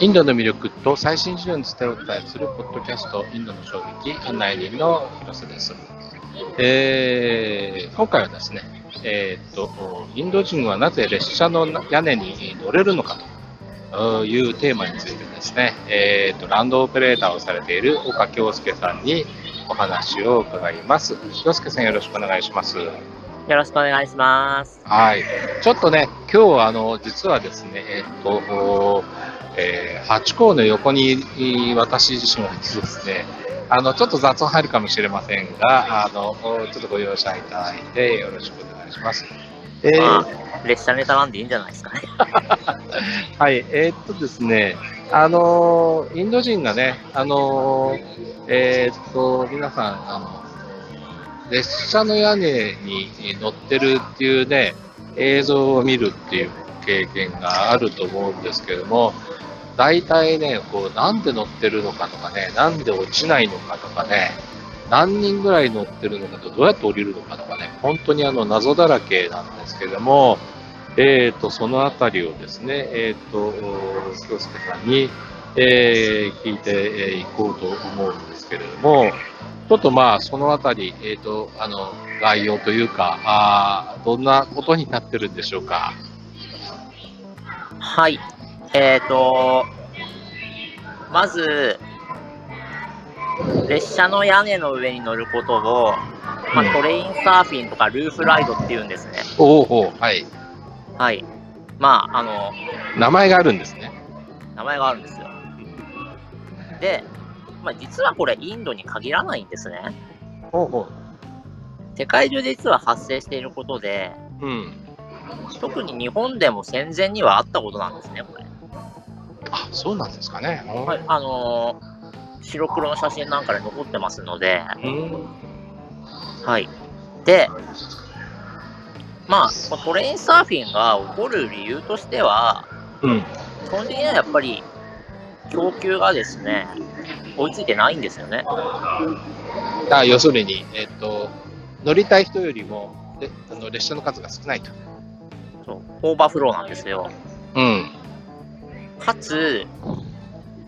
インドの魅力と最新事情についてお伝えするポッドキャスト、インドの衝撃案内人の広瀬です。えー、今回はですね、えー、っと、インド人はなぜ列車の屋根に乗れるのかというテーマについてですね、えー、っと、ランドオペレーターをされている岡京介さんにお話を伺います。京介さんよろしくお願いします。よろしくお願いします。はい。ちょっとね、今日はあの、実はですね、えっと、えー、ハチ公の横に私自身はですね、あの、ちょっと雑音入るかもしれませんが、あの、ちょっとご容赦いただいてよろしくお願いします。えー、列車ネタなんでいいんじゃないですかね。はい、えー、っとですね、あの、インド人がね、あの、えー、っと、皆さん、あの、列車の屋根に乗ってるっていうね、映像を見るっていう経験があると思うんですけども、大体ね、こう、なんで乗ってるのかとかね、なんで落ちないのかとかね、何人ぐらい乗ってるのかと、どうやって降りるのかとかね、本当にあの謎だらけなんですけども、えーと、そのあたりをですね、えーと、京介さんに、えー、聞いていこうと思うんですけれども、ちょっとまあ、そのあたり、えっ、ー、と、あの、概要というか、あどんなことになってるんでしょうか？はい。えっ、ー、と、まず、列車の屋根の上に乗ることを、まあ、トレインサーフィンとかルーフライドっていうんですね。おおはい。はい。まあ、あの、名前があるんですね。名前があるんですよ。で、まあ、実はこれインドに限らないんですね。ほうほう世界中で実は発生していることで、うん、特に日本でも戦前にはあったことなんですね、これ。あ、そうなんですかね。はい、あのー、白黒の写真なんかで残ってますので、はい。で、まあ、トレインサーフィンが起こる理由としては、うん、基本的にはやっぱり供給がですね、追いついてないんですよね。あ要するに、えっ、と、乗りたい人よりもであの列車の数が少ないと。そう、オーバーフローなんですよ。うん。かつ、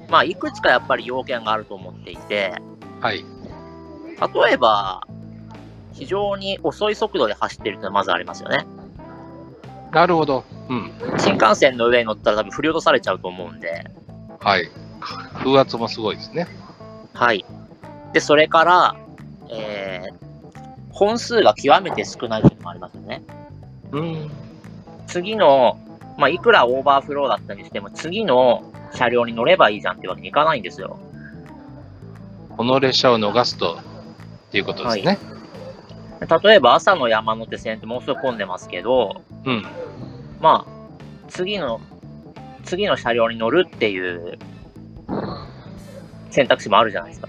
まあ、いくつかやっぱり要件があると思っていて、はい。例えば、非常に遅い速度で走ってるってのはまずありますよね。なるほど。うん。新幹線の上に乗ったら多分振り落とされちゃうと思うんで。はい。風圧もすごいですね。はい。で、それから、えー、本数が極めて少ないっていうのもありますよね。うん。次の、まあ、いくらオーバーフローだったにしても、次の車両に乗ればいいじゃんってわけにいかないんですよ。この列車を逃すと、っていうことですね。はい、例えば朝の山手線ってもうすぐ混んでますけど、うん。まあ、次の、次の車両に乗るっていう選択肢もあるじゃないですか。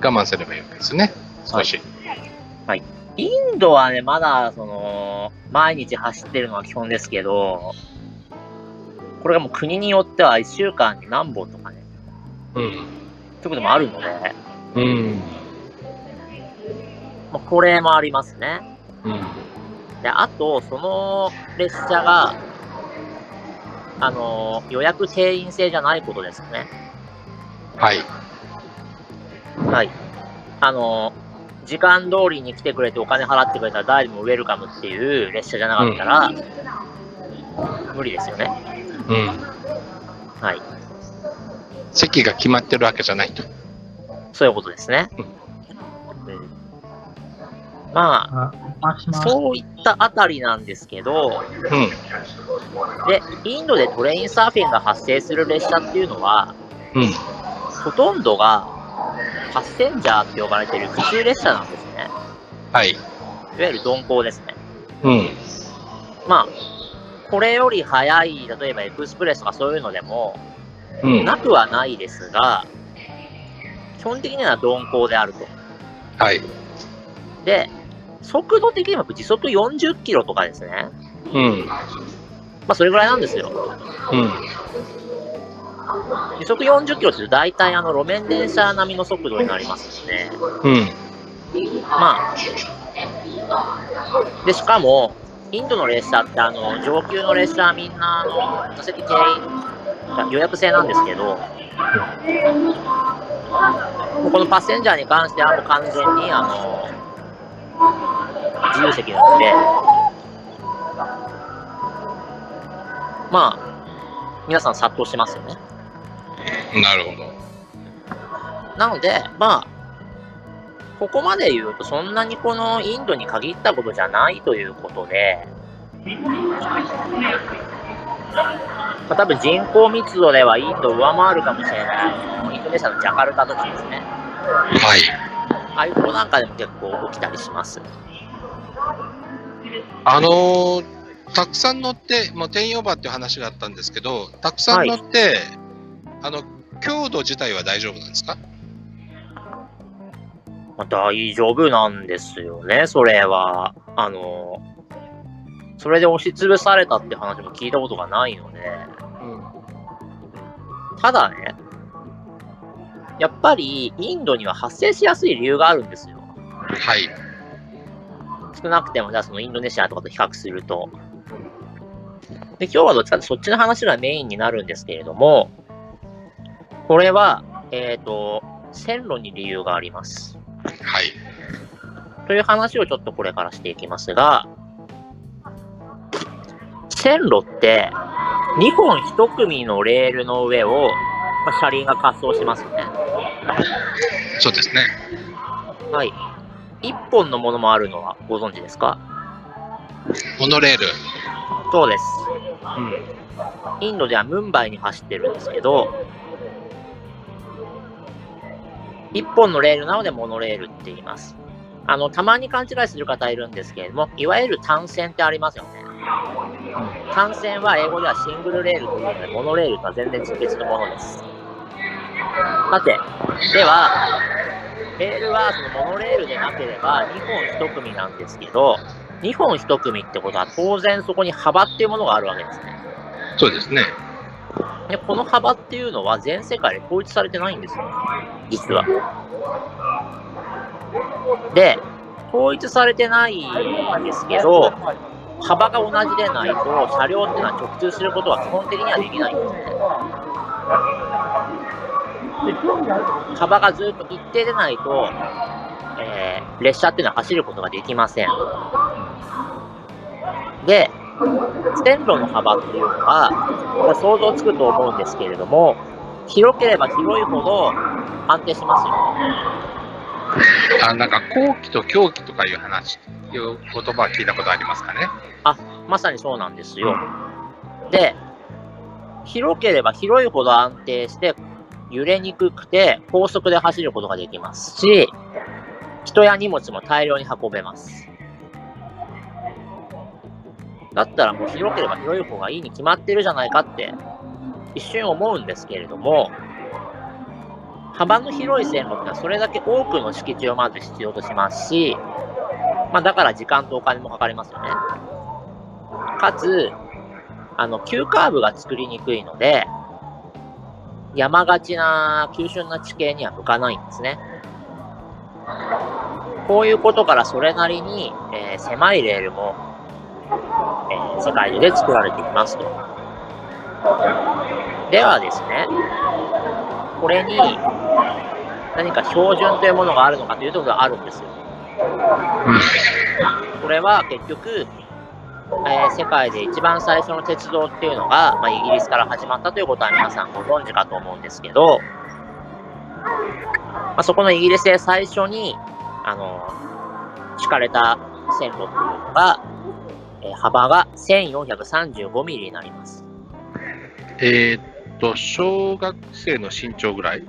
我慢すればいいわけですね。少し。はい。はい、インドはね、まだ、その、毎日走ってるのは基本ですけど、これがもう国によっては1週間に何本とかね、うん。そういうこともあるので、うん。まあ、これもありますね。うん。で、あと、その列車が、あの、予約定員制じゃないことですね。はい。はい。あの、時間通りに来てくれてお金払ってくれたら誰でもウェルカムっていう列車じゃなかったら、うん、無理ですよね。うん。はい。席が決まってるわけじゃないと。そういうことですね。うん、まあ、そういったあたりなんですけど、うん、で、インドでトレインサーフィンが発生する列車っていうのは、うん、ほとんどがパッセンジャーって呼ばれてる普通列車なんですね。はい。いわゆる鈍行ですね。うん。まあ、これより速い、例えばエクスプレスとかそういうのでも、うん、なくはないですが、基本的には鈍行であると。はい。で、速度的には時速40キロとかですね。うん。まあ、それぐらいなんですよ。うん。時速40キロって大体あの路面電車並みの速度になりますので、うん。まあ、で、しかも、インドの列車ってあの、上級の列車はみんなあの、座席定員予約制なんですけど、このパッセンジャーに関してはもう完全に、あの、自由席なので、まあ、皆さん殺到してますよね。なるほど。なので、まあ、ここまで言うと、そんなにこのインドに限ったことじゃないということで、まあ、多分人口密度ではインドを上回るかもしれない、インドネシアのジャカルタとかですね。はい。ああいうとこなんかでも結構起きたりします。あのーたくさん乗って、もう転用場っていう話があったんですけど、たくさん乗って、あの、強度自体は大丈夫なんですか？まあ、大丈夫なんですよね、それは。あの、それで押しつぶされたって話も聞いたことがないので、ただね、やっぱりインドには発生しやすい理由があるんですよ。はい。少なくても、じゃあそのインドネシアとかと比較すると。で、今日はどっちかというとそっちの話がメインになるんですけれども、これは、えっ、と、線路に理由があります。はい。という話をちょっとこれからしていきますが、線路って、2本1組のレールの上を、まあ車輪が滑走しますよね。そうですね。はい。1本のものもあるのはご存知ですか？モノレール。そうです。うん。インドではムンバイに走ってるんですけど、1本のレールなのでモノレールって言います。あの、たまに勘違いする方いるんですけれども、いわゆる単線ってありますよね。単線は英語ではシングルレールというので、モノレールとは全然別のものです。さて、では、レールはそのモノレールでなければ2本1組なんですけど、2本1組ってことは当然そこに幅っていうものがあるわけですね。そうですね。で、この幅っていうのは全世界で統一されてないんですよ。実は。で、統一されてないんですけど、幅が同じでないと、車両っていうのは直通することは基本的にはできないんですね。幅がずっと一定でないと、えー列車っていうのは走ることができません。で、線路の幅っていうのは、想像つくと思うんですけれども、広ければ広いほど安定しますよ。あ、なんか、後期と狂気とかいう話、いう言葉は聞いたことありますかね？まさにそうなんですよ。で、広ければ広いほど安定して、揺れにくくて、高速で走ることができますし、人や荷物も大量に運べます。だったらもう広ければ広い方がいいに決まってるじゃないかって、一瞬思うんですけれども、幅の広い線路ってのはそれだけ多くの敷地をまず必要としますし、まあだから時間とお金もかかりますよね。かつ、あの、急カーブが作りにくいので、山がちな急峻な地形には向かないんですね。こういうことからそれなりに、えー狭いレールも、世界で作られていますと。ではですね、これに何か標準というものがあるのかというところがあるんですよ。これは結局、えー世界で一番最初の鉄道っていうのが、まあ、イギリスから始まったということは皆さんご存知かと思うんですけど、まあ、そこのイギリスで最初に、あの敷かれた線路っていうのが、えー幅が1435ミリになります。えーっと、小学生の身長ぐらい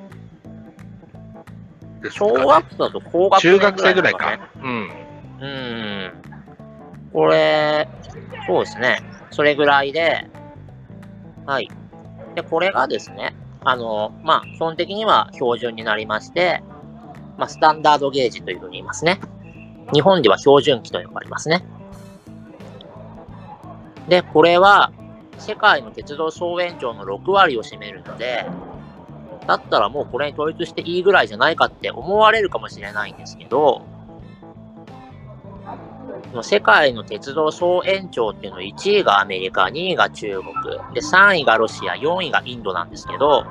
ですか小学生だと高学中年学生ぐらいか。うん。うーん。これ、そうですね。それぐらいで、はい。で、これがですね、あの、まあ、基本的には標準になりまして、まあ、スタンダードゲージというふうに言いますね。日本では標準機と呼ばれますね。で、これは、世界の鉄道総延長の6割を占めるので、だったらもうこれに統一していいぐらいじゃないかって思われるかもしれないんですけど、世界の鉄道総延長っていうの1位がアメリカ、2位が中国、で3位がロシア、4位がインドなんですけど、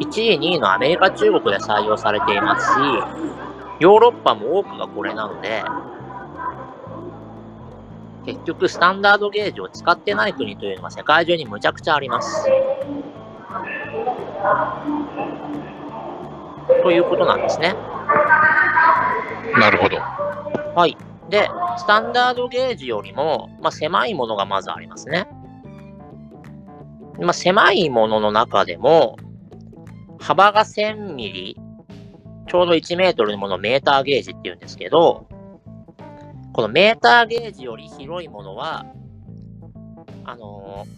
1位、2位のアメリカ、中国で採用されていますし、ヨーロッパも多くがこれなので、結局スタンダードゲージを使ってない国というのが世界中にむちゃくちゃあります。ということなんですね。なるほど。はい。で、スタンダードゲージよりも、まあ、狭いものがまずありますね。まあ、狭いものの中でも、幅が1000ミリ、ちょうど1メートルのものをメーターゲージって言うんですけど、このメーターゲージより広いものは、あの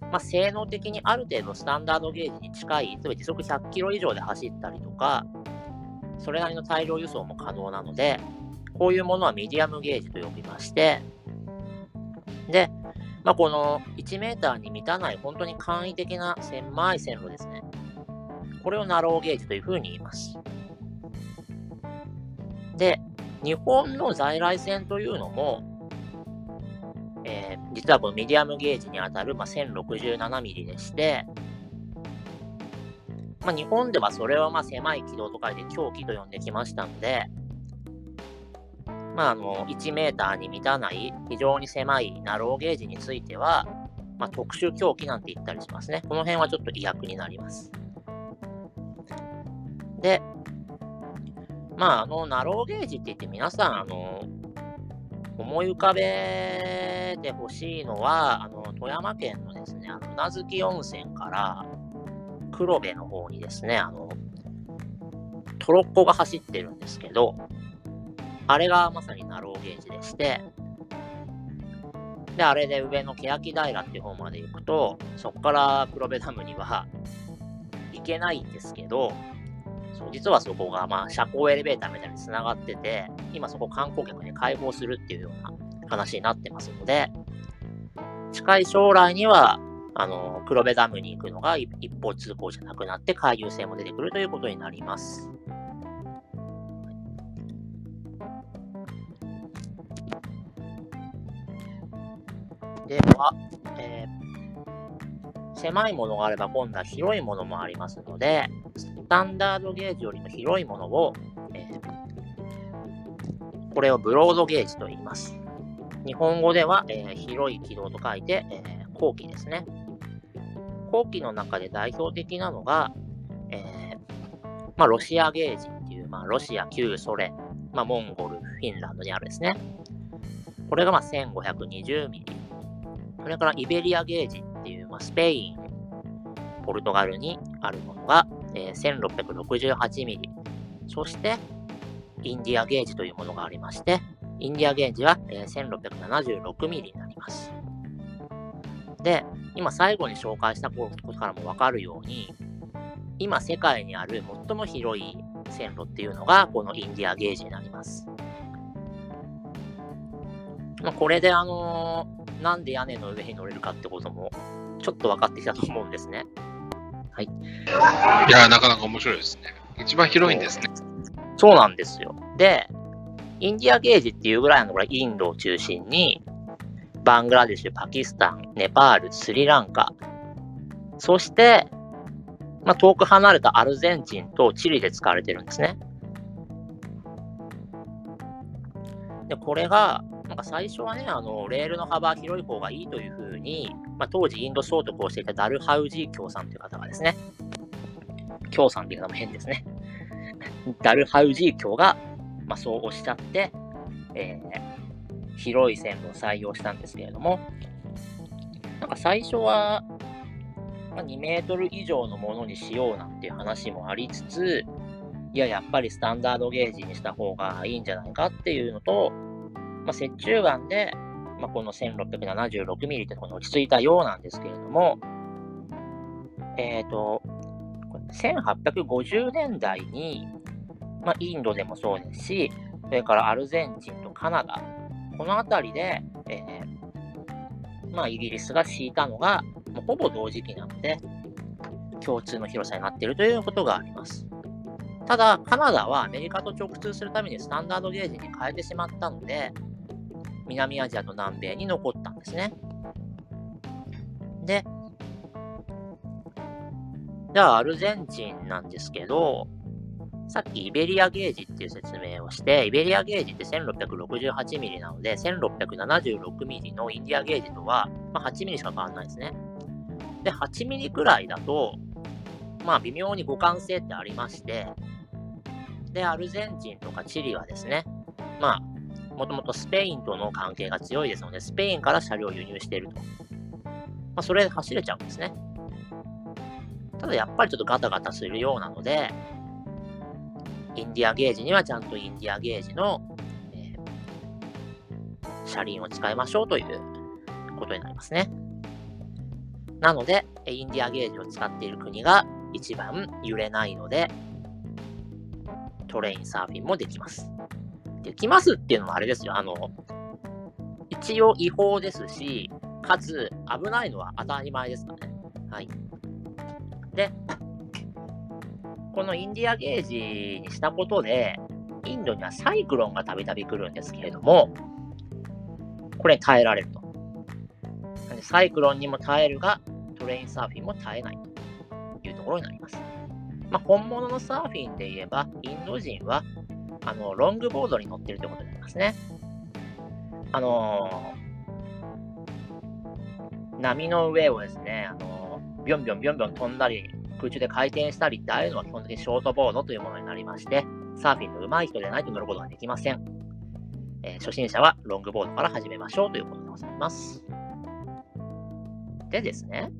ー、まあ、性能的にある程度スタンダードゲージに近い、例えば時速100キロ以上で走ったりとか、それなりの大量輸送も可能なので、こういうものはミディアムゲージと呼びまして、で、まあ、この1メーターに満たない本当に簡易的な狭い線路ですね。これをナローゲージというふうに言います。で、日本の在来線というのも、えー、実はこのミディアムゲージにあたる、まあ、1067ミリでして、まあ、日本ではそれはまあ狭い軌道と書いて狂気と呼んできましたので、まあ、あの1メーターに満たない非常に狭いナローゲージについては、まあ、特殊狂気なんて言ったりしますね。この辺はちょっと意訳になります。で、まあ、あの、ナローゲージって言って皆さん、あの、思い浮かべてほしいのは、あの、富山県のですね、あの、名月温泉から黒部の方にですね、あの、トロッコが走ってるんですけど、あれがまさにナローゲージでして、で、あれで上の欅平っていう方まで行くと、そこから黒部ダムには行けないんですけど、そう実はそこが、まあ、車高エレベーターみたいに繋がってて、今そこ観光客に開放するっていうような話になってますので、近い将来には、あの、黒部ダムに行くのが一方通行じゃなくなって、回遊性も出てくるということになります。では、えー、狭いものがあれば今度は広いものもありますので、スタンダードゲージよりも広いものを、えー、これをブロードゲージと言います。日本語では、えー、広い軌道と書いて、えー、後期ですね。後期の中で代表的なのが、えー、まあ、ロシアゲージっていう、まあ、ロシア、旧ソ連、まあ、モンゴル、フィンランドにあるですね。これがま1520ミリ。それからイベリアゲージ、まあ、スペイン、ポルトガルにあるものが、えー、1668ミリ。そして、インディアゲージというものがありまして、インディアゲージは、えー、1676ミリになります。で、今最後に紹介したことからもわかるように、今世界にある最も広い線路っていうのがこのインディアゲージになります。まあ、これであのー、なんで屋根の上に乗れるかってこともちょっと分かってきたと思うんですね。はい。いや、なかなか面白いですね。一番広いんですね。そうなんですよ。で、インディアゲージっていうぐらいのこれインドを中心に、バングラデシュ、パキスタン、ネパール、スリランカ、そして、まあ、遠く離れたアルゼンチンとチリで使われてるんですね。で、これが、なんか最初はね、あの、レールの幅広い方がいいというふうに、まあ、当時インド総督をしていたダルハウジー教さんという方がですね、教さんっていうのも変ですね。ダルハウジー教が、まあ、そうおっしゃって、えー、広い線路を採用したんですけれども、なんか最初は、まあ、2メートル以上のものにしようなんていう話もありつつ、いや、やっぱりスタンダードゲージにした方がいいんじゃないかっていうのと、まあ、折衷案で、まあ、この 1676mm ってところに落ち着いたようなんですけれども、えっ、ー、と、1850年代に、まあ、インドでもそうですし、それからアルゼンチンとカナダ、この辺りで、えー、まあ、イギリスが敷いたのが、もうほぼ同時期なので、共通の広さになっているということがあります。ただ、カナダはアメリカと直通するためにスタンダードゲージに変えてしまったので、南アジアと南米に残ったんですね。で、じゃあアルゼンチンなんですけど、さっきイベリアゲージっていう説明をして、イベリアゲージって 1668mm なので、1676mm のインディアゲージとは、まあ、8mm しか変わらないですね。で、8mm くらいだと、まあ微妙に互換性ってありまして、で、アルゼンチンとかチリはですね、まあ、もともとスペインとの関係が強いですので、スペインから車両を輸入していると。まあ、それで走れちゃうんですね。ただやっぱりちょっとガタガタするようなので、インディアゲージにはちゃんとインディアゲージの、えー、車輪を使いましょうということになりますね。なので、インディアゲージを使っている国が一番揺れないので、トレインサーフィンもできます。できますっていうのはあれですよ。あの、一応違法ですし、かつ危ないのは当たり前ですからね。はい。で、このインディアゲージにしたことで、インドにはサイクロンがたびたび来るんですけれども、これに耐えられると。サイクロンにも耐えるが、トレインサーフィンも耐えないというところになります。まあ、本物のサーフィンで言えば、インド人は、あの、ロングボードに乗ってるということになりますね。あのー、波の上をですね、あのー、ビョンビョンビョンビョン飛んだり、空中で回転したりってああいうのは基本的にショートボードというものになりまして、サーフィンの上手い人でないと乗ることができません。えー、初心者はロングボードから始めましょうということでございます。でですね、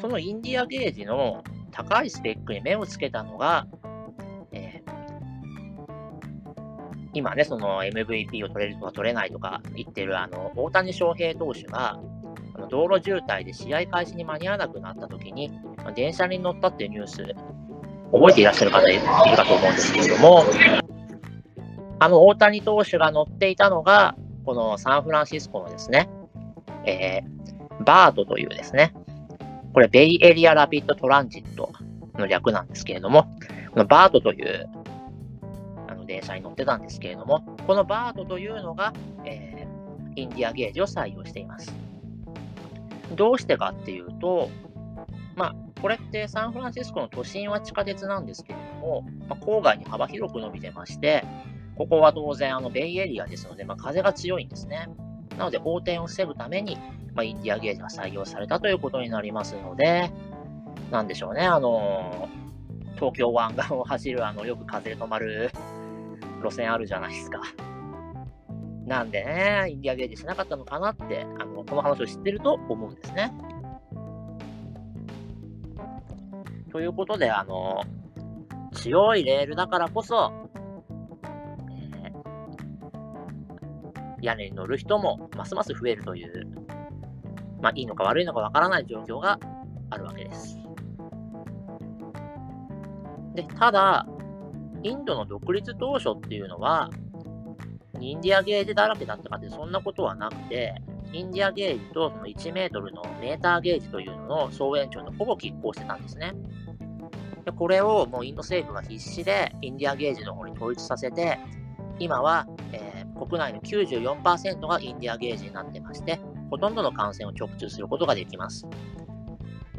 そのインディアゲージの高いスペックに目をつけたのが、今ね、その MVP を取れるとか取れないとか言ってるあの大谷翔平投手が、あの道路渋滞で試合開始に間に合わなくなった時に、まあ、電車に乗ったっていうニュース、覚えていらっしゃる方いるかと思うんですけれども、あの大谷投手が乗っていたのが、このサンフランシスコのですね、えー、バートというですね、これベイエリアラピッドトランジットの略なんですけれども、このバートという電車に乗ってたんですけれども、このバートというのが、えー、インディアゲージを採用しています。どうしてかっていうと、まあ、これってサンフランシスコの都心は地下鉄なんですけれども、まあ、郊外に幅広く伸びてまして、ここは当然あのベイエリアですので、まあ、風が強いんですね。なので横転を防ぐために、まあ、インディアゲージが採用されたということになりますので、なんでしょうね、あのー、東京湾岸を走るあのよく風で止まる路線あるじゃないですか。なんでね、インディアゲージしなかったのかなって、あのこの話を知ってると思うんですね。ということで、あの、強いレールだからこそ、えー、屋根に乗る人もますます増えるという、まあ、いいのか悪いのかわからない状況があるわけです。で、ただ、インドの独立当初っていうのは、インディアゲージだらけだったかってそんなことはなくて、インディアゲージとその1メートルのメーターゲージというのの総延長とほぼ拮抗してたんですね。でこれをもうインド政府が必死でインディアゲージの方に統一させて、今は、えー、国内の94%がインディアゲージになってまして、ほとんどの感染を直通することができます。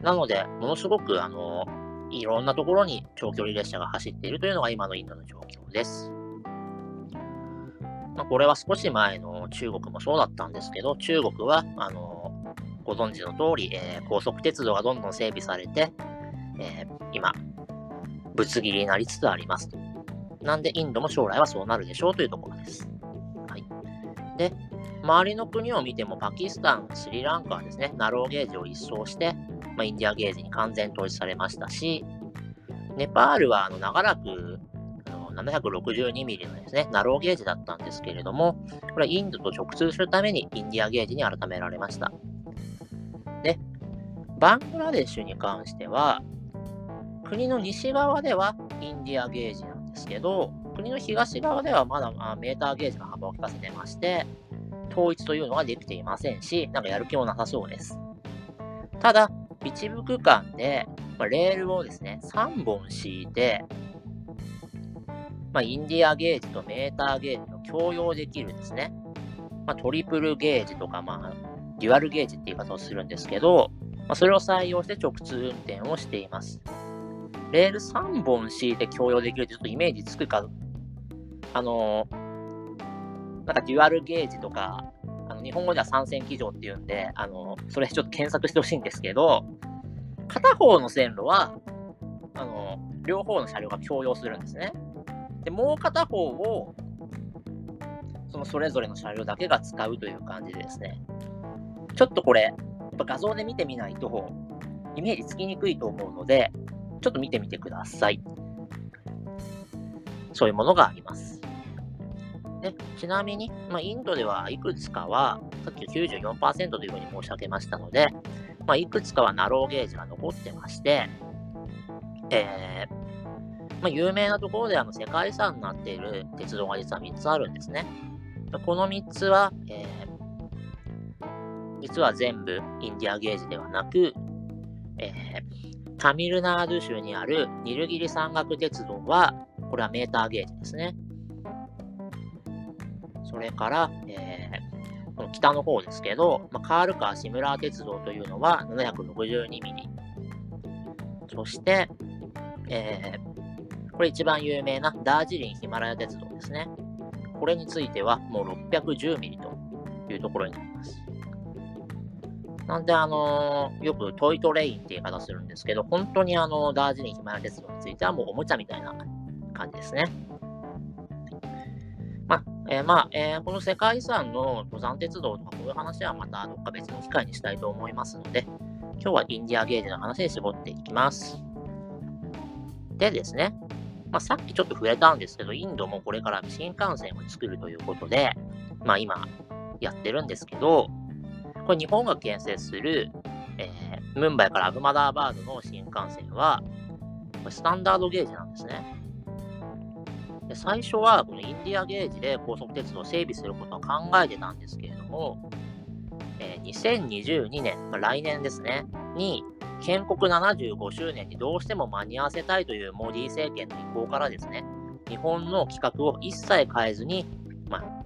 なので、ものすごく、あの、いろんなところに長距離列車が走っているというのが今のインドの状況です。まあ、これは少し前の中国もそうだったんですけど、中国は、あの、ご存知の通り、えー、高速鉄道がどんどん整備されて、えー、今、ぶつ切りになりつつありますと。なんで、インドも将来はそうなるでしょうというところです。はい。で、周りの国を見ても、パキスタン、スリランカはですね、ナローゲージを一掃して、まあ、インディアゲージに完全統一されましたし、ネパールはあの長らく 762mm のですね、ナローゲージだったんですけれども、これはインドと直通するためにインディアゲージに改められました。で、バングラデシュに関しては、国の西側ではインディアゲージなんですけど、国の東側ではまだあメーターゲージの幅を利かせてまして、統一というのはできていませんし、なんかやる気もなさそうです。ただ、一部区間で、まあ、レールをですね、3本敷いて、まあ、インディアゲージとメーターゲージの共用できるですね、まあ、トリプルゲージとか、まあ、デュアルゲージっていう言い方をするんですけど、まあ、それを採用して直通運転をしています。レール3本敷いて共用できるってちょっとイメージつくか、あのー、なんかデュアルゲージとか、日本語では三線機場っていうんで、あの、それちょっと検索してほしいんですけど、片方の線路は、あの、両方の車両が共用するんですね。で、もう片方を、そのそれぞれの車両だけが使うという感じでですね。ちょっとこれ、やっぱ画像で見てみないと、イメージつきにくいと思うので、ちょっと見てみてください。そういうものがあります。でちなみに、まあ、インドではいくつかは、さっき94%というふうに申し上げましたので、まあ、いくつかはナローゲージが残ってまして、えー、まあ、有名なところであの世界遺産になっている鉄道が実は3つあるんですね。この3つは、えー、実は全部インディアゲージではなく、えー、タミルナード州にあるニルギリ山岳鉄道は、これはメーターゲージですね。それから、えー、この北の方ですけど、まあ、カールカーシムラー鉄道というのは762ミリ。そして、えー、これ一番有名なダージリンヒマラヤ鉄道ですね。これについてはもう610ミリというところになります。なんで、あのー、よく toy train って言い方するんですけど、本当にあの、ダージリンヒマラヤ鉄道についてはもうおもちゃみたいな感じですね。えー、まあ、えー、この世界遺産の登山鉄道とかこういう話はまたどっか別の機会にしたいと思いますので、今日はインディアゲージの話に絞っていきます。でですね、まあ、さっきちょっと触れたんですけど、インドもこれから新幹線を作るということで、まあ今やってるんですけど、これ日本が建設する、えー、ムンバイからアグマダーバードの新幹線は、スタンダードゲージなんですね。で最初はこのインディアゲージで高速鉄道を整備することを考えてたんですけれども、えー、2022年、まあ、来年ですね、に建国75周年にどうしても間に合わせたいというモディ政権の意向からですね、日本の規格を一切変えずに、まあ、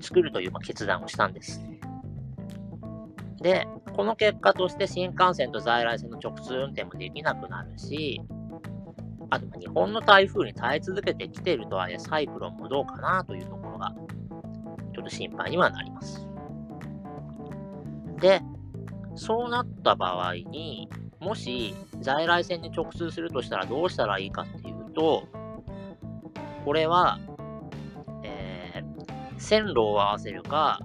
作るという決断をしたんです。で、この結果として新幹線と在来線の直通運転もできなくなるし、あと日本の台風に耐え続けてきているとはいえ、サイクロンもどうかなというところが、ちょっと心配にはなります。で、そうなった場合に、もし在来線に直通するとしたらどうしたらいいかっていうと、これは、えー、線路を合わせるか、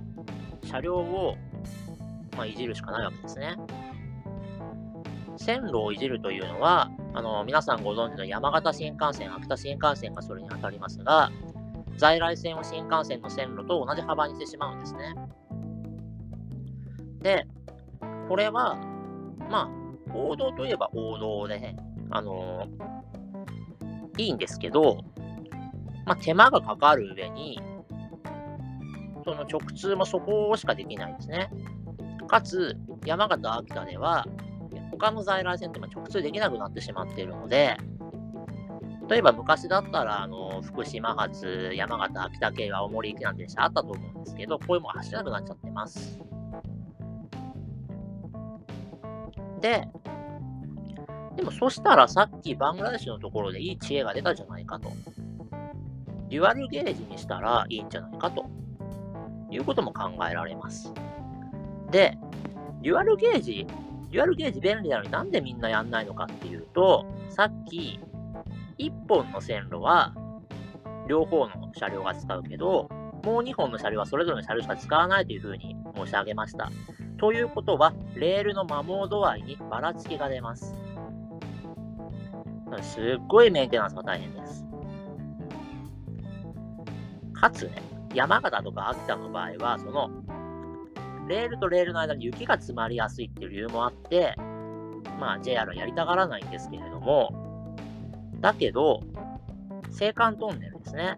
車両をまあ、いじるしかないわけですね。線路をいじるというのは、あの皆さんご存知の山形新幹線、秋田新幹線がそれに当たりますが、在来線を新幹線の線路と同じ幅にしてしまうんですね。で、これは、まあ、王道といえば王道で、あのー、いいんですけど、まあ、手間がかかる上に、その直通もそこしかできないんですね。かつ、山形、秋田では、他の在来線って直通できなくなってしまっているので、例えば昔だったら、あの、福島発、山形、秋田系、青森行きなんて電車あったと思うんですけど、こういうも走らなくなっちゃってます。で、でもそしたらさっきバングラデシュのところでいい知恵が出たじゃないかと。デュアルゲージにしたらいいんじゃないかということも考えられます。で、デュアルゲージ、デュアルゲージ便利なのになんでみんなやんないのかっていうと、さっき、1本の線路は両方の車両が使うけど、もう2本の車両はそれぞれの車両しか使わないというふうに申し上げました。ということは、レールの摩耗度合いにばらつきが出ます。すっごいメンテナンスが大変です。かつね、山形とか秋田の場合は、そのレールとレールの間に雪が詰まりやすいっていう理由もあって、まあ JR はやりたがらないんですけれども、だけど、青函トンネルですね。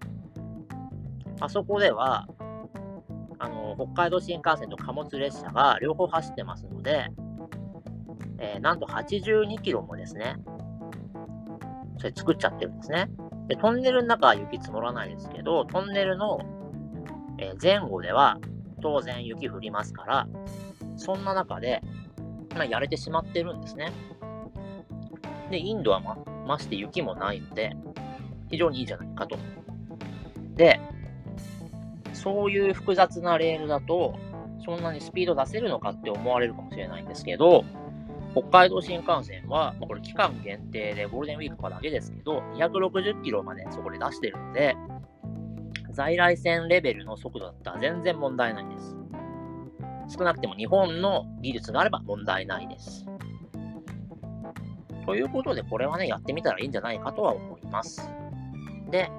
あそこでは、あの、北海道新幹線と貨物列車が両方走ってますので、えー、なんと82キロもですね、それ作っちゃってるんですね。で、トンネルの中は雪積もらないですけど、トンネルのえ前後では当然雪降りますから、そんな中で、まあ、やれてしまってるんですね。で、インドはま、まして雪もないので、非常にいいじゃないかと。で、そういう複雑なレールだと、そんなにスピード出せるのかって思われるかもしれないんですけど、北海道新幹線は、ま、これ期間限定でゴールデンウィークとかだけですけど、260キロまでそこで出してるんで、在来線レベルの速度だったら全然問題ないです。少なくても日本の技術があれば問題ないです。ということで、これはね、やってみたらいいんじゃないかとは思います。で、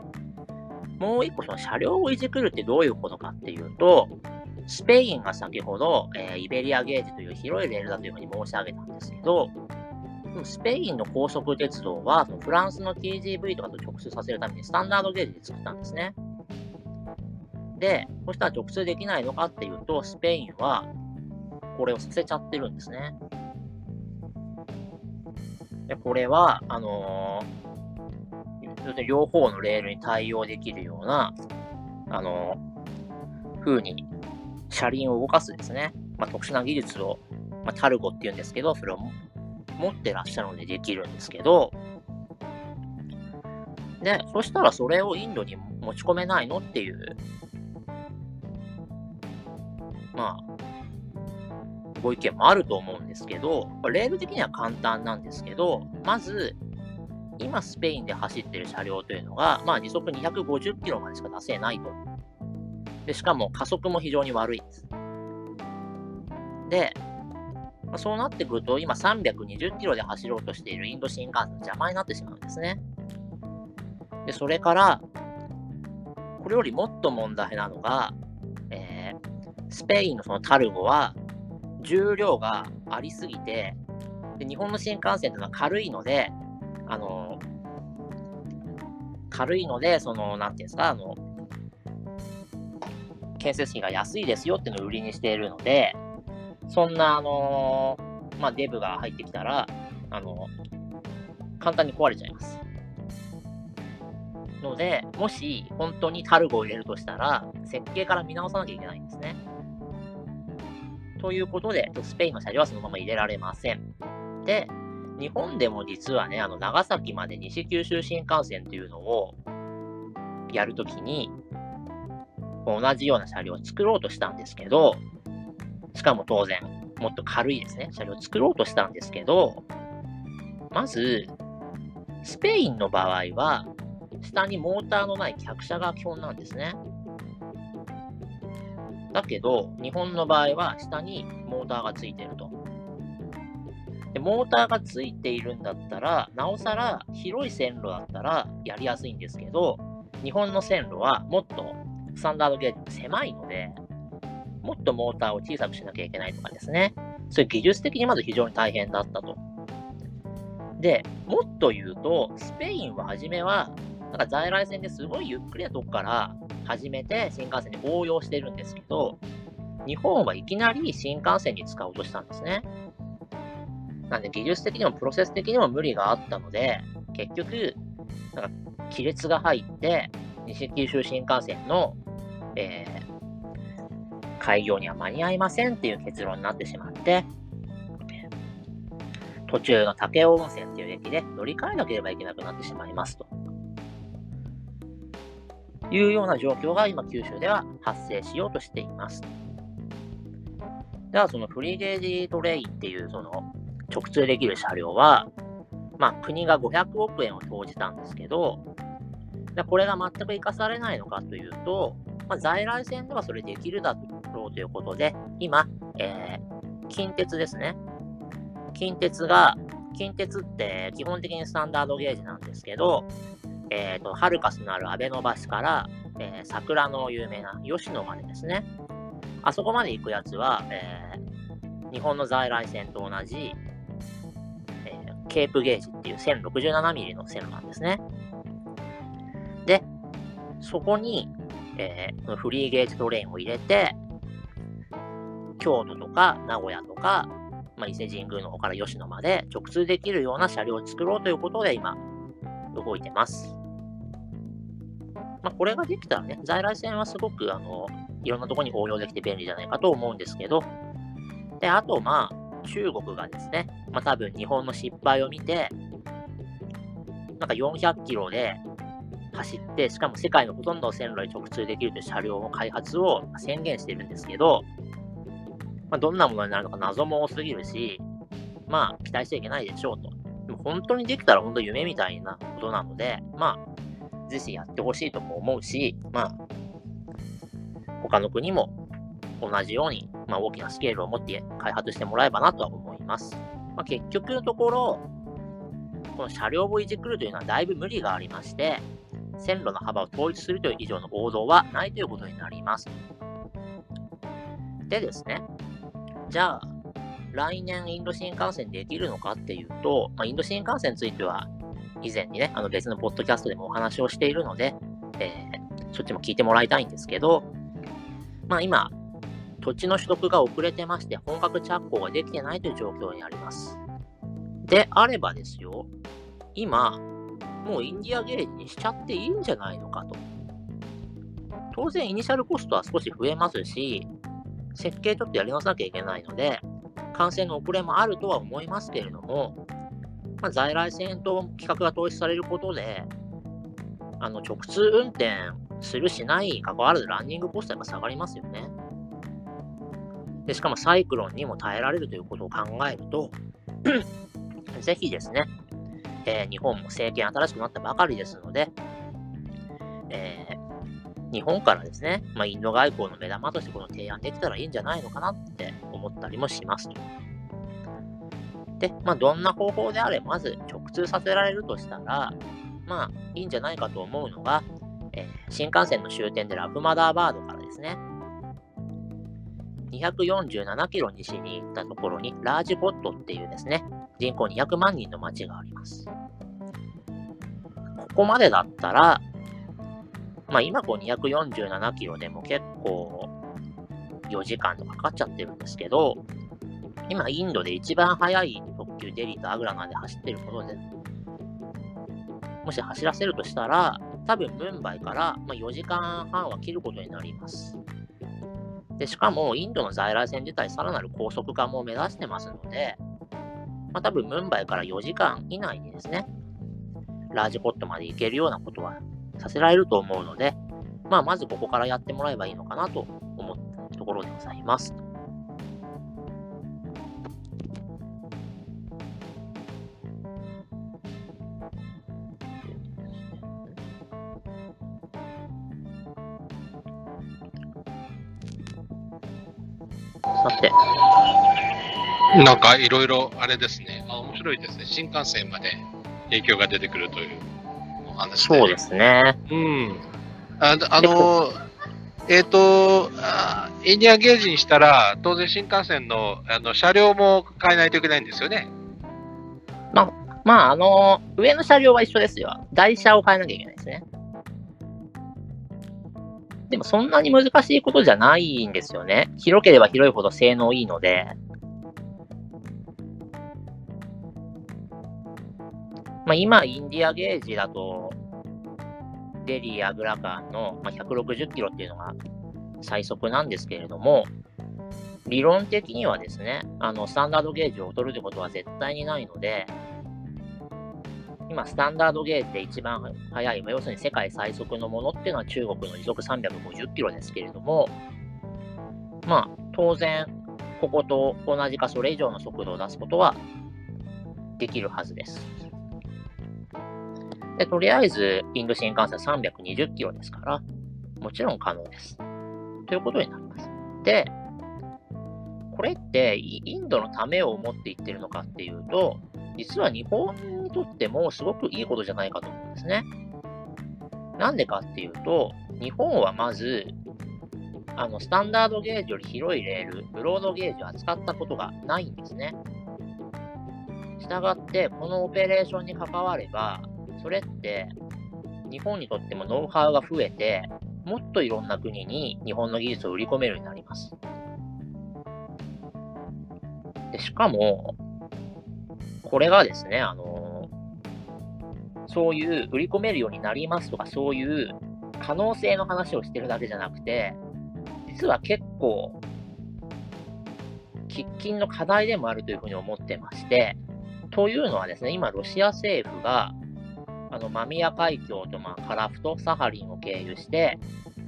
もう一個、その車両をいじくるってどういうことかっていうと、スペインが先ほど、えー、イベリアゲージという広いレールだというふうに申し上げたんですけど、スペインの高速鉄道は、フランスの TGV とかと直通させるためにスタンダードゲージで作ったんですね。で、そしたら直通できないのかっていうと、スペインはこれをさせちゃってるんですね。で、これは、あのー、両方のレールに対応できるような、あのー、風に車輪を動かすですね、まあ、特殊な技術を、まあ、タルゴっていうんですけど、それを持ってらっしゃるのでできるんですけど、で、そしたらそれをインドに持ち込めないのっていう、まあ、ご意見もあると思うんですけど、レール的には簡単なんですけど、まず、今スペインで走ってる車両というのが、まあ時速250キロまでしか出せないと。で、しかも加速も非常に悪いです。で、まあ、そうなってくると、今320キロで走ろうとしているインド新幹線邪魔になってしまうんですね。で、それから、これよりもっと問題なのが、スペインのそのタルゴは、重量がありすぎて、で日本の新幹線というのは軽いので、あの、軽いので、その、なんていうんですか、あの、建設費が安いですよっていうのを売りにしているので、そんな、あの、まあ、デブが入ってきたら、あの簡単に壊れちゃいます。ので、もし本当にタルゴを入れるとしたら、設計から見直さなきゃいけないんですね。ということで、スペインの車両はそのまま入れられません。で、日本でも実はね、あの長崎まで西九州新幹線というのをやるときに、同じような車両を作ろうとしたんですけど、しかも当然、もっと軽いですね、車両を作ろうとしたんですけど、まず、スペインの場合は、下にモーターのない客車が基本なんですね。だけど、日本の場合は下にモーターがついてると。でモーターがついているんだったら、なおさら広い線路だったらやりやすいんですけど、日本の線路はもっとスタンダードゲージ狭いので、もっとモーターを小さくしなきゃいけないとかですね。そういう技術的にまず非常に大変だったと。で、もっと言うと、スペインは初めは、なんか在来線ですごいゆっくりなとこから始めて新幹線に応用してるんですけど、日本はいきなり新幹線に使おうとしたんですね。なんで技術的にもプロセス的にも無理があったので、結局、なんか亀裂が入って、西九州新幹線のえー、開業には間に合いませんっていう結論になってしまって、途中の武雄温泉っていう駅で乗り換えなければいけなくなってしまいますと。いうような状況が今九州では発生しようとしています。ではそのフリーゲージトレインっていうその直通できる車両は、まあ国が500億円を投じたんですけど、でこれが全く生かされないのかというと、まあ、在来線ではそれできるだろうということで、今、えー、近鉄ですね。近鉄が、近鉄って基本的にスタンダードゲージなんですけど、え、ー、と、ハルカスのある安倍の橋から、えー、桜の有名な吉野までですね。あそこまで行くやつは、えー、日本の在来線と同じ、えー、ケープゲージっていう 1067mm の線なんですね。で、そこに、えー、フリーゲージトレインを入れて、京都とか名古屋とか、まあ、伊勢神宮の方から吉野まで直通できるような車両を作ろうということで今、動いてます。まあ、これができたらね、在来線はすごく、あの、いろんなところに応用できて便利じゃないかと思うんですけど、で、あと、まあ、中国がですね、まあ、多分日本の失敗を見て、なんか400キロで走って、しかも世界のほとんどの線路に直通できるという車両の開発を宣言してるんですけど、まあ、どんなものになるのか謎も多すぎるし、まあ、期待しちゃいけないでしょうと。でも本当にできたら本当夢みたいなことなので、まあ、ぜひやってほしいとも思うし、まあ、他の国も同じように、まあ、大きなスケールを持って開発してもらえばなとは思います。まあ、結局のところ、この車両をいじくるというのはだいぶ無理がありまして、線路の幅を統一するという以上の王道はないということになります。でですね、じゃあ、来年インド新幹線できるのかっていうと、まあ、インド新幹線については、以前にね、あの別のポッドキャストでもお話をしているので、えー、そっちも聞いてもらいたいんですけど、まあ今、土地の取得が遅れてまして、本格着工ができてないという状況にあります。であればですよ、今、もうインディアゲージにしちゃっていいんじゃないのかと。当然、イニシャルコストは少し増えますし、設計ちょっとやり直さなきゃいけないので、完成の遅れもあるとは思いますけれども、まあ、在来線と規格が統一されることで、あの直通運転するしないに関わらずランニングコストが下がりますよね。でしかもサイクロンにも耐えられるということを考えると、ぜひですね、えー、日本も政権新しくなったばかりですので、えー、日本からですね、まあ、インド外交の目玉としてこの提案できたらいいんじゃないのかなって思ったりもしますと。で、まあ、どんな方法であれ、まず直通させられるとしたら、まあ、いいんじゃないかと思うのが、えー、新幹線の終点でラブマダーバードからですね、247キロ西に行ったところにラージコットっていうですね、人口200万人の町があります。ここまでだったら、まあ今こう247キロでも結構4時間とかかかっちゃってるんですけど、今インドで一番速い特急デリーとアグラまで走ってることで、もし走らせるとしたら、多分ムンバイからま4時間半は切ることになります。でしかも、インドの在来線自体、さらなる高速化も目指してますので、まあ、多分、ムンバイから4時間以内にですね、ラージコットまで行けるようなことはさせられると思うので、まあ、まずここからやってもらえばいいのかなと思ったところでございます。さて。なんかいろいろあれですね。あ面白いですね。新幹線まで影響が出てくるというお話で。そうですね。うん。ああの、えっ、ー、とあ、インディアンゲージにしたら、当然新幹線のあの車両も変えないといけないんですよね。まあ、まあ、あの、上の車両は一緒ですよ。台車を変えなきゃいけないですね。でもそんなに難しいことじゃないんですよね。広ければ広いほど性能いいので。まあ、今、インディアゲージだと、デリー・アグラ間の160キロっていうのが最速なんですけれども、理論的にはですね、あの、スタンダードゲージを劣るってことは絶対にないので、今、スタンダードゲージで一番速い、要するに世界最速のものっていうのは中国の時速350キロですけれども、まあ、当然、ここと同じかそれ以上の速度を出すことはできるはずです。で、とりあえず、インド新幹線320キロですから、もちろん可能です。ということになります。で、これってインドのためを思って言ってるのかっていうと、実は日本にとってもすごくいいことじゃないかと思うんですね。なんでかっていうと、日本はまず、あの、スタンダードゲージより広いレール、ブロードゲージを扱ったことがないんですね。したがって、このオペレーションに関われば、それって、日本にとってもノウハウが増えて、もっといろんな国に日本の技術を売り込めるようになります。でしかも、これがですね、あのそういう売り込めるようになりますとか、そういう可能性の話をしてるだけじゃなくて、実は結構、喫緊の課題でもあるというふうに思ってまして、というのはですね、今、ロシア政府が、あの、マミア海峡と、まあ、カラフト、サハリンを経由して、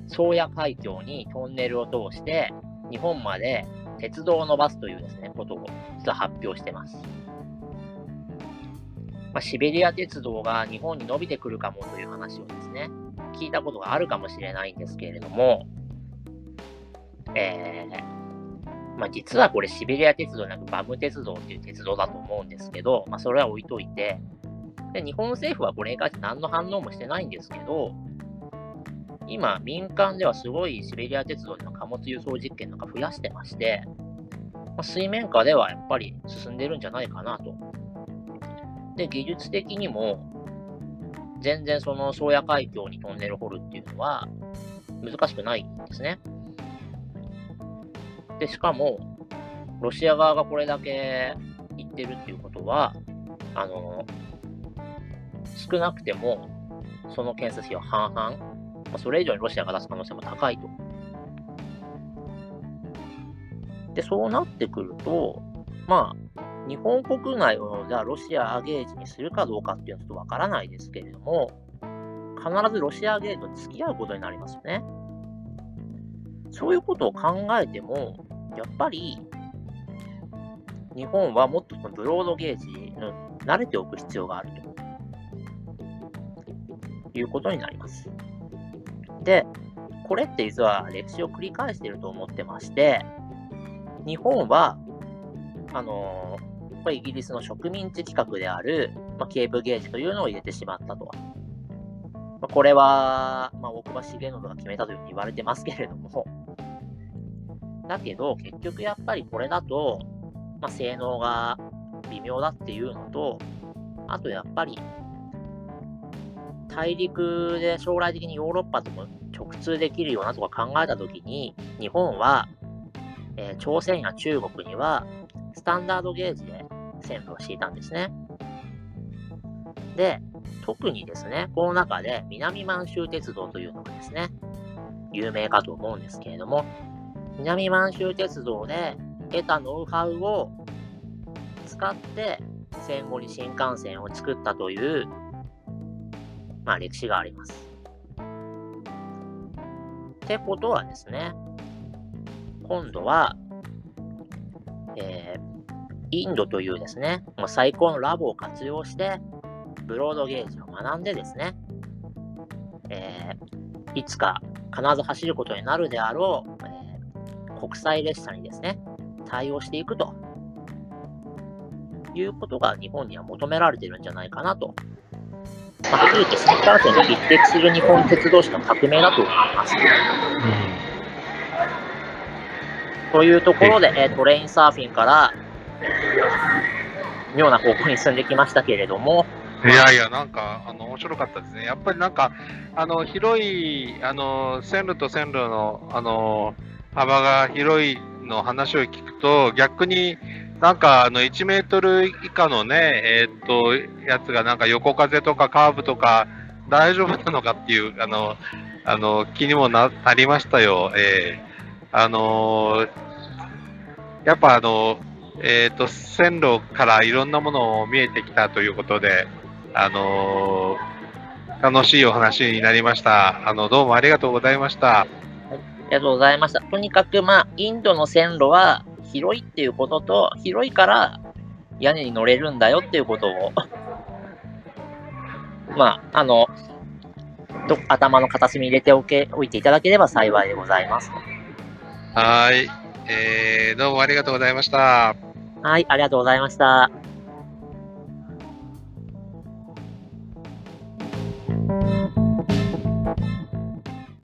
宗谷海峡にトンネルを通して、日本まで鉄道を伸ばすというですね、ことを実は発表してます。まあ、シベリア鉄道が日本に伸びてくるかもという話をですね、聞いたことがあるかもしれないんですけれども、えー、まあ、実はこれシベリア鉄道じゃなくバム鉄道っていう鉄道だと思うんですけど、まあ、それは置いといて、で日本政府はこれに関して何の反応もしてないんですけど、今、民間ではすごいシベリア鉄道での貨物輸送実験とか増やしてまして、まあ、水面下ではやっぱり進んでるんじゃないかなとで、技術的にも、全然その宗谷海峡にトンネル掘るっていうのは難しくないんですね。で、しかも、ロシア側がこれだけ言ってるっていうことは、あの、少なくても、その建設費は半々、まあ、それ以上にロシアが出す可能性も高いと。で、そうなってくると、まあ、日本国内をじゃあロシアゲージにするかどうかっていうのはちょっとわからないですけれども、必ずロシアゲートに付き合うことになりますよね。そういうことを考えても、やっぱり日本はもっとそのブロードゲージに慣れておく必要があるということになります。で、これって実は歴史を繰り返していると思ってまして、日本は、あのーぱイギリスの植民地規格である、まあ、ケーブゲージというのを入れてしまったと。まあ、これは、まあ、大久保重信が決めたというふうに言われてますけれども、だけど、結局やっぱりこれだと、まあ、性能が微妙だっていうのと、あとやっぱり、大陸で将来的にヨーロッパとも直通できるようなとか考えたときに、日本は、えー、朝鮮や中国にはスタンダードゲージで線路を敷いたんですね。で、特にですね、この中で南満州鉄道というのがですね、有名かと思うんですけれども、南満州鉄道で得たノウハウを使って戦後に新幹線を作ったという、まあ歴史があります。ってことはですね、今度は、えー、インドというですね、もう最高のラボを活用して、ブロードゲージを学んでですね、えー、いつか必ず走ることになるであろう、えー、国際列車にですね、対応していくということが日本には求められているんじゃないかなと。まあ、はっきり言って新幹線に匹敵する日本鉄道史の革命だと思います。うんというところで、えー、トレインサーフィンから妙な方向に進んできましたけれども。いやいや、なんか、あの、面白かったですね。やっぱりなんか、あの、広い、あの、線路と線路の、あの、幅が広いの話を聞くと、逆になんか、あの、1メートル以下のね、えー、っと、やつがなんか横風とかカーブとか大丈夫なのかっていう、あの、あの、気にもなりましたよ。えー、あのやっぱあの、えっ、ー、と、線路からいろんなものを見えてきたということで、あのー、楽しいお話になりました。あの、どうもありがとうございました。はい、ありがとうございました。とにかく、まあ、インドの線路は広いっていうことと、広いから屋根に乗れるんだよっていうことを まあ、あの、頭の片隅に入れておけ、おいていただければ幸いでございます。はい。えー、どうもありがとうございました。はい、ありがとうございました。